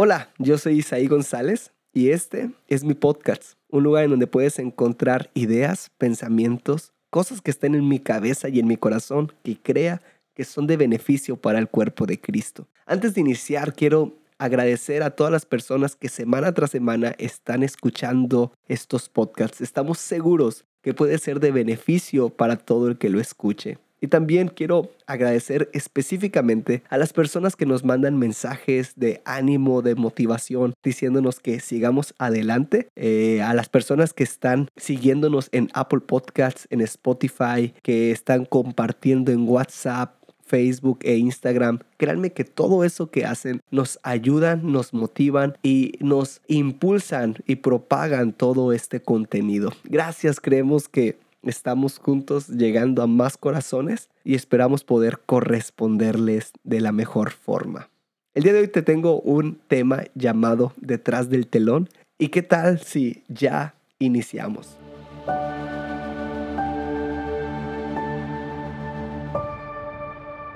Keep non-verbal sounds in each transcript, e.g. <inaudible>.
Hola, yo soy Isaí González y este es mi podcast, un lugar en donde puedes encontrar ideas, pensamientos, cosas que estén en mi cabeza y en mi corazón que crea que son de beneficio para el cuerpo de Cristo. Antes de iniciar, quiero agradecer a todas las personas que semana tras semana están escuchando estos podcasts. Estamos seguros que puede ser de beneficio para todo el que lo escuche. Y también quiero agradecer específicamente a las personas que nos mandan mensajes de ánimo, de motivación, diciéndonos que sigamos adelante. Eh, a las personas que están siguiéndonos en Apple Podcasts, en Spotify, que están compartiendo en WhatsApp, Facebook e Instagram. Créanme que todo eso que hacen nos ayudan, nos motivan y nos impulsan y propagan todo este contenido. Gracias, creemos que estamos juntos llegando a más corazones y esperamos poder corresponderles de la mejor forma. El día de hoy te tengo un tema llamado Detrás del telón y qué tal si ya iniciamos.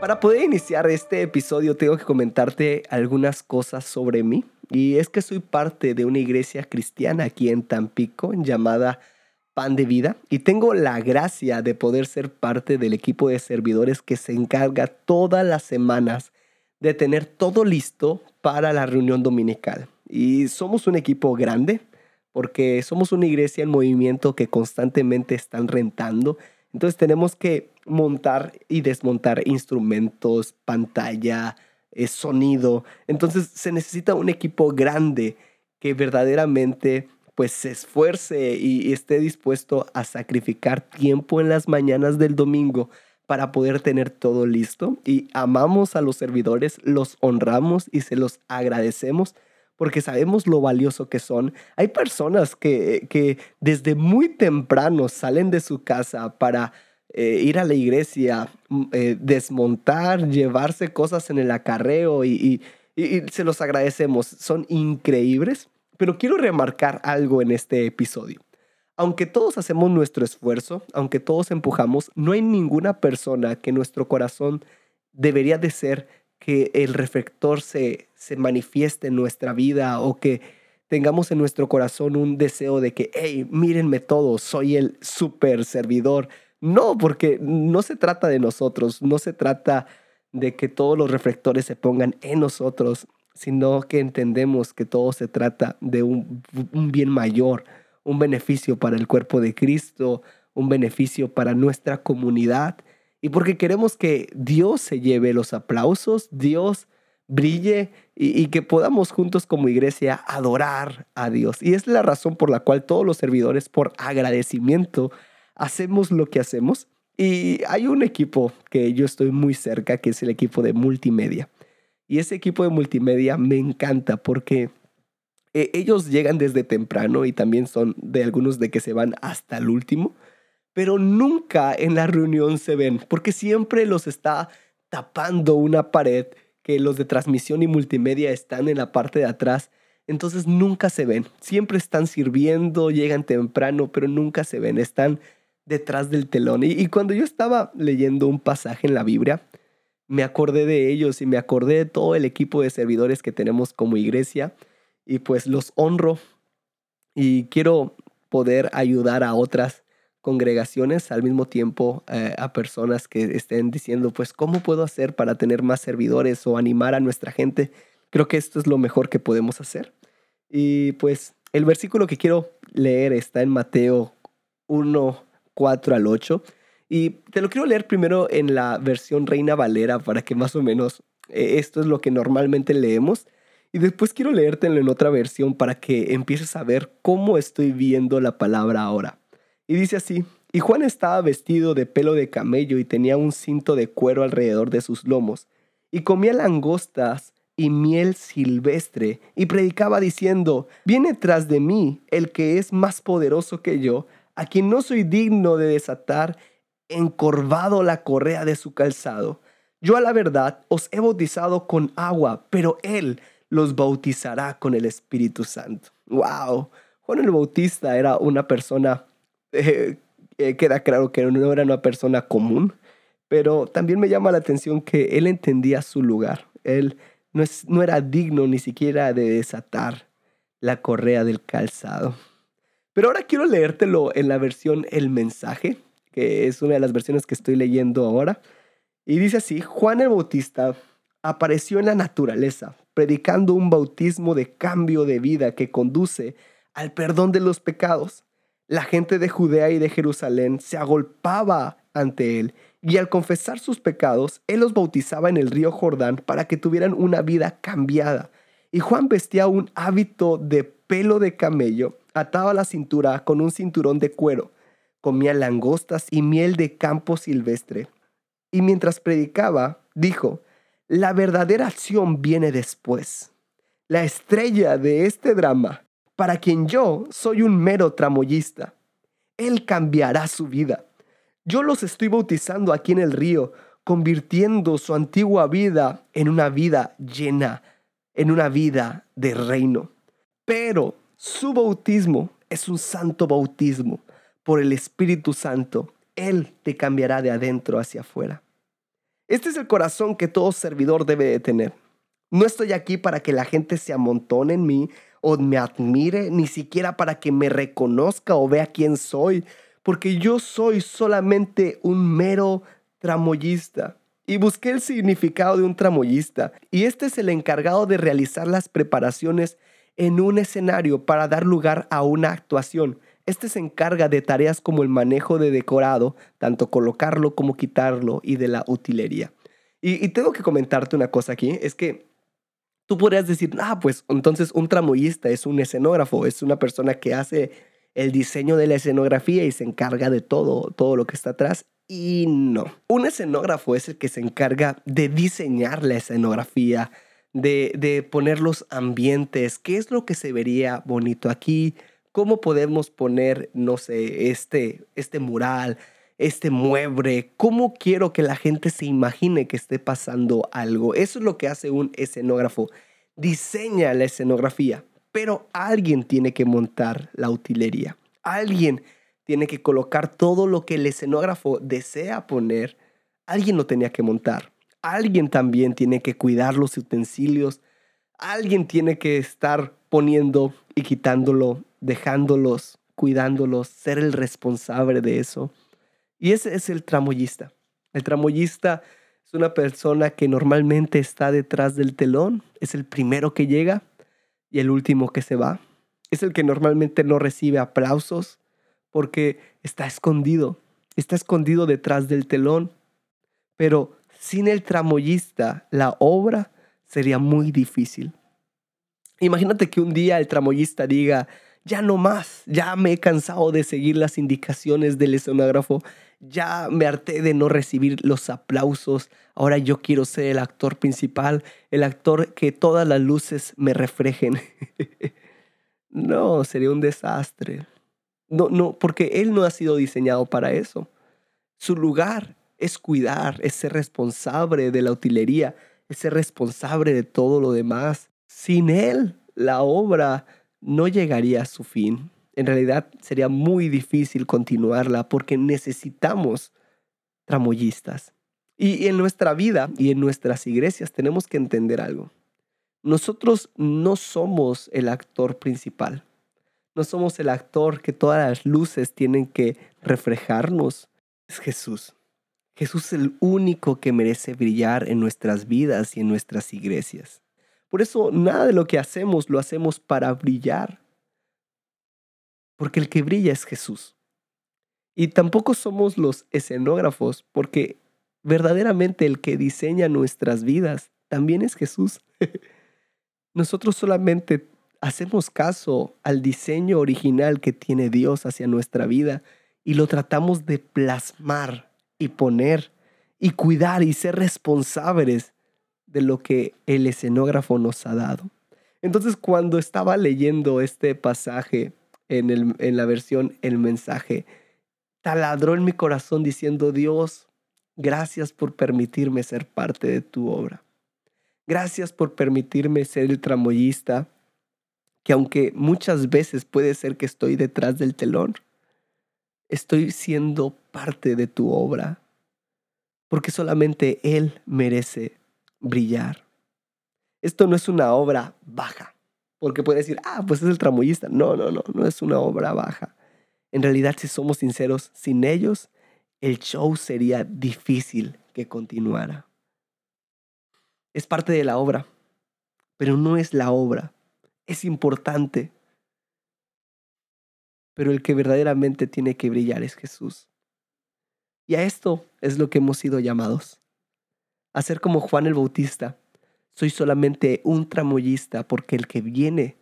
Para poder iniciar este episodio tengo que comentarte algunas cosas sobre mí y es que soy parte de una iglesia cristiana aquí en Tampico llamada pan de vida y tengo la gracia de poder ser parte del equipo de servidores que se encarga todas las semanas de tener todo listo para la reunión dominical. Y somos un equipo grande porque somos una iglesia en movimiento que constantemente están rentando. Entonces tenemos que montar y desmontar instrumentos, pantalla, eh, sonido. Entonces se necesita un equipo grande que verdaderamente pues se esfuerce y esté dispuesto a sacrificar tiempo en las mañanas del domingo para poder tener todo listo. Y amamos a los servidores, los honramos y se los agradecemos porque sabemos lo valioso que son. Hay personas que, que desde muy temprano salen de su casa para eh, ir a la iglesia, mm, eh, desmontar, llevarse cosas en el acarreo y, y se los agradecemos. Son increíbles pero quiero remarcar algo en este episodio. Aunque todos hacemos nuestro esfuerzo, aunque todos empujamos, no hay ninguna persona que nuestro corazón debería de ser que el reflector se, se manifieste en nuestra vida o que tengamos en nuestro corazón un deseo de que, hey, mírenme todos, soy el super servidor. No, porque no se trata de nosotros, no se trata de que todos los reflectores se pongan en nosotros sino que entendemos que todo se trata de un, bien mayor, un beneficio para el cuerpo de Cristo, un beneficio para nuestra comunidad y porque queremos que Dios se lleve los aplausos, Dios brille y, que podamos juntos como iglesia adorar a Dios. Y es la razón por la cual todos los servidores, por agradecimiento, hacemos lo que hacemos. Y hay un equipo que yo estoy muy cerca, que es el equipo de multimedia. Y ese equipo de multimedia me encanta porque eh, ellos llegan desde temprano y también son de algunos de que se van hasta el último, pero nunca en la reunión se ven porque siempre los está tapando una pared que los de transmisión y multimedia están en la parte de atrás. Entonces nunca se ven. Siempre están sirviendo, llegan temprano, pero nunca se ven. Están detrás del telón. y cuando yo estaba leyendo un pasaje en la Biblia, me acordé de ellos y me acordé de todo el equipo de servidores que tenemos como iglesia y pues los honro y quiero poder ayudar a otras congregaciones al mismo tiempo eh, a personas que estén diciendo pues cómo puedo hacer para tener más servidores o animar a nuestra gente creo que esto es lo mejor que podemos hacer. Y pues el versículo que quiero leer está en Mateo 1 4 al 8 y te lo quiero leer primero en la versión Reina Valera para que más o menos eh, esto es lo que normalmente leemos. Y después quiero leértelo en otra versión para que empieces a ver cómo estoy viendo la palabra ahora. Y dice así, y Juan estaba vestido de pelo de camello y tenía un cinto de cuero alrededor de sus lomos, y comía langostas y miel silvestre, y predicaba diciendo, viene tras de mí el que es más poderoso que yo, a quien no soy digno de desatar encorvado la correa de su calzado. Yo a la verdad os he bautizado con agua, pero Él los bautizará con el Espíritu Santo. ¡Wow! Juan el Bautista era una persona, eh, eh, queda claro que no era una persona común, pero también me llama la atención que él entendía su lugar. Él no, es, no era digno ni siquiera de desatar la correa del calzado. Pero ahora quiero leértelo en la versión El mensaje, que es una de las versiones que estoy leyendo ahora. Y dice así, Juan el Bautista apareció en la naturaleza, predicando un bautismo de cambio de vida que conduce al perdón de los pecados. La gente de Judea y de Jerusalén se agolpaba ante él y al confesar sus pecados, él los bautizaba en el río Jordán para que tuvieran una vida cambiada. Y Juan vestía un hábito de pelo de camello, ataba la cintura con un cinturón de cuero, comía langostas y miel de campo silvestre. Y mientras predicaba, dijo, la verdadera acción viene después. La estrella de este drama, para quien yo soy un mero tramoyista. Él cambiará su vida. Yo los estoy bautizando aquí en el río, convirtiendo su antigua vida en una vida llena en una vida de reino. Pero su bautismo es un santo bautismo por el Espíritu Santo. Él te cambiará de adentro hacia afuera. Este es el corazón que todo servidor debe de tener. No estoy aquí para que la gente se amontone en mí o me admire, ni siquiera para que me reconozca o vea quién soy, porque yo soy solamente un mero tramoyista y busqué el significado de un tramoyista, y este es el encargado de realizar las preparaciones en un escenario para dar lugar a una actuación. Este se encarga de tareas como el manejo de decorado, tanto colocarlo como quitarlo, y de la utilería. Y, tengo que comentarte una cosa aquí, es que tú podrías decir, ah, pues entonces un tramoyista es un escenógrafo, es una persona que hace el diseño de la escenografía y se encarga de todo, todo lo que está atrás. Y no. Un escenógrafo es el que se encarga de diseñar la escenografía, de, poner los ambientes, qué es lo que se vería bonito aquí, cómo podemos poner, no sé, este, este mural, este mueble, cómo quiero que la gente se imagine que esté pasando algo. Eso es lo que hace un escenógrafo. Diseña la escenografía, pero alguien tiene que montar la utilería. Alguien tiene que colocar todo lo que el escenógrafo desea poner, alguien lo tenía que montar. Alguien también tiene que cuidar los utensilios. Alguien tiene que estar poniendo y quitándolo, dejándolos, cuidándolos, ser el responsable de eso. Y ese es el tramoyista. El tramoyista es una persona que normalmente está detrás del telón, es el primero que llega y el último que se va. Es el que normalmente no recibe aplausos, porque está escondido, está escondido detrás del telón. Pero sin el tramoyista, la obra sería muy difícil. Imagínate que un día el tramoyista diga, ya no más, ya me he cansado de seguir las indicaciones del escenógrafo, ya me harté de no recibir los aplausos, ahora yo quiero ser el actor principal, el actor que todas las luces me reflejen. <laughs> no, sería un desastre. No, no, porque Él no ha sido diseñado para eso. Su lugar es cuidar, es ser responsable de la utilería, es ser responsable de todo lo demás. Sin Él, la obra no llegaría a su fin. En realidad sería muy difícil continuarla porque necesitamos tramoyistas. Y en nuestra vida y en nuestras iglesias tenemos que entender algo. Nosotros no somos el actor principal. No somos el actor que todas las luces tienen que reflejarnos. Es Jesús. Jesús es el único que merece brillar en nuestras vidas y en nuestras iglesias. Por eso nada de lo que hacemos lo hacemos para brillar. Porque el que brilla es Jesús. Y tampoco somos los escenógrafos, porque verdaderamente el que diseña nuestras vidas también es Jesús. <laughs> Nosotros solamente hacemos caso al diseño original que tiene Dios hacia nuestra vida y lo tratamos de plasmar y poner y cuidar y ser responsables de lo que el escenógrafo nos ha dado. Entonces cuando estaba leyendo este pasaje en, en la versión El mensaje, taladró en mi corazón diciendo, Dios, gracias por permitirme ser parte de tu obra. Gracias por permitirme ser el tramoyista que aunque muchas veces puede ser que estoy detrás del telón, estoy siendo parte de tu obra, porque solamente Él merece brillar. Esto no es una obra baja, porque puede decir, ah, pues es el tramoyista. No, no, no, no es una obra baja. En realidad, si somos sinceros, sin ellos, el show sería difícil que continuara. Es parte de la obra, pero no es la obra. Es importante. Pero el que verdaderamente tiene que brillar es Jesús. Y a esto es lo que hemos sido llamados. A ser como Juan el Bautista. Soy solamente un tramoyista porque el que viene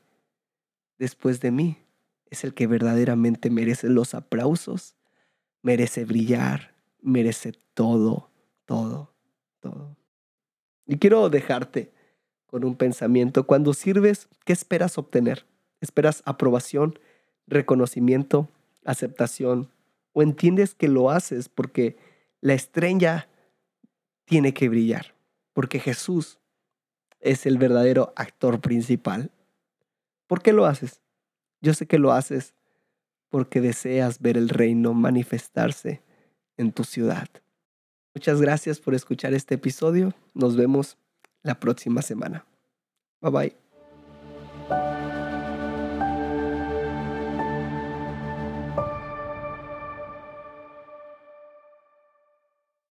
después de mí es el que verdaderamente merece los aplausos, merece brillar, merece todo, todo, todo. Y quiero dejarte con un pensamiento. Cuando sirves, ¿qué esperas obtener? ¿Esperas aprobación, reconocimiento, aceptación, o entiendes que lo haces porque la estrella tiene que brillar, porque Jesús es el verdadero actor principal. ¿Por qué lo haces? Yo sé que lo haces porque deseas ver el reino manifestarse en tu ciudad. Muchas gracias por escuchar este episodio. Nos vemos la próxima semana. Bye bye.